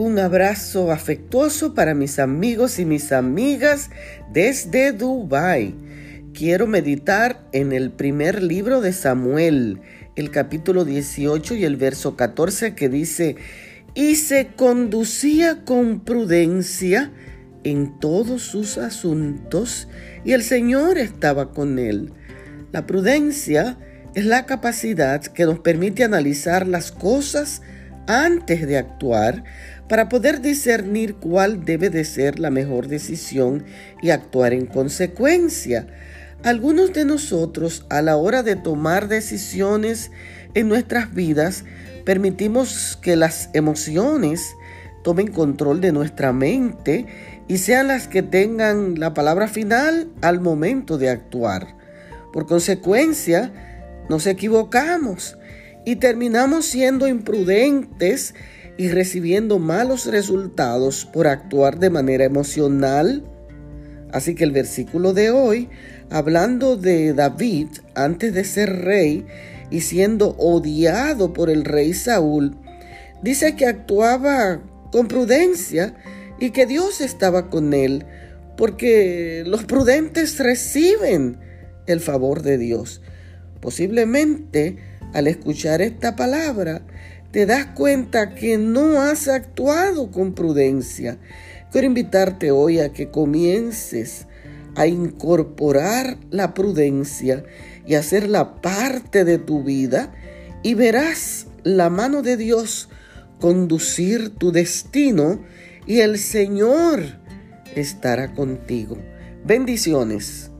Un abrazo afectuoso para mis amigos y mis amigas desde Dubai. Quiero meditar en el primer libro de Samuel, el capítulo 18 y el verso 14 que dice, y se conducía con prudencia en todos sus asuntos y el Señor estaba con él. La prudencia es la capacidad que nos permite analizar las cosas antes de actuar para poder discernir cuál debe de ser la mejor decisión y actuar en consecuencia. Algunos de nosotros a la hora de tomar decisiones en nuestras vidas permitimos que las emociones tomen control de nuestra mente y sean las que tengan la palabra final al momento de actuar. Por consecuencia, nos equivocamos y terminamos siendo imprudentes y recibiendo malos resultados por actuar de manera emocional. Así que el versículo de hoy, hablando de David antes de ser rey y siendo odiado por el rey Saúl, dice que actuaba con prudencia y que Dios estaba con él, porque los prudentes reciben el favor de Dios. Posiblemente al escuchar esta palabra, te das cuenta que no has actuado con prudencia. Quiero invitarte hoy a que comiences a incorporar la prudencia y hacerla parte de tu vida y verás la mano de Dios conducir tu destino y el Señor estará contigo. Bendiciones.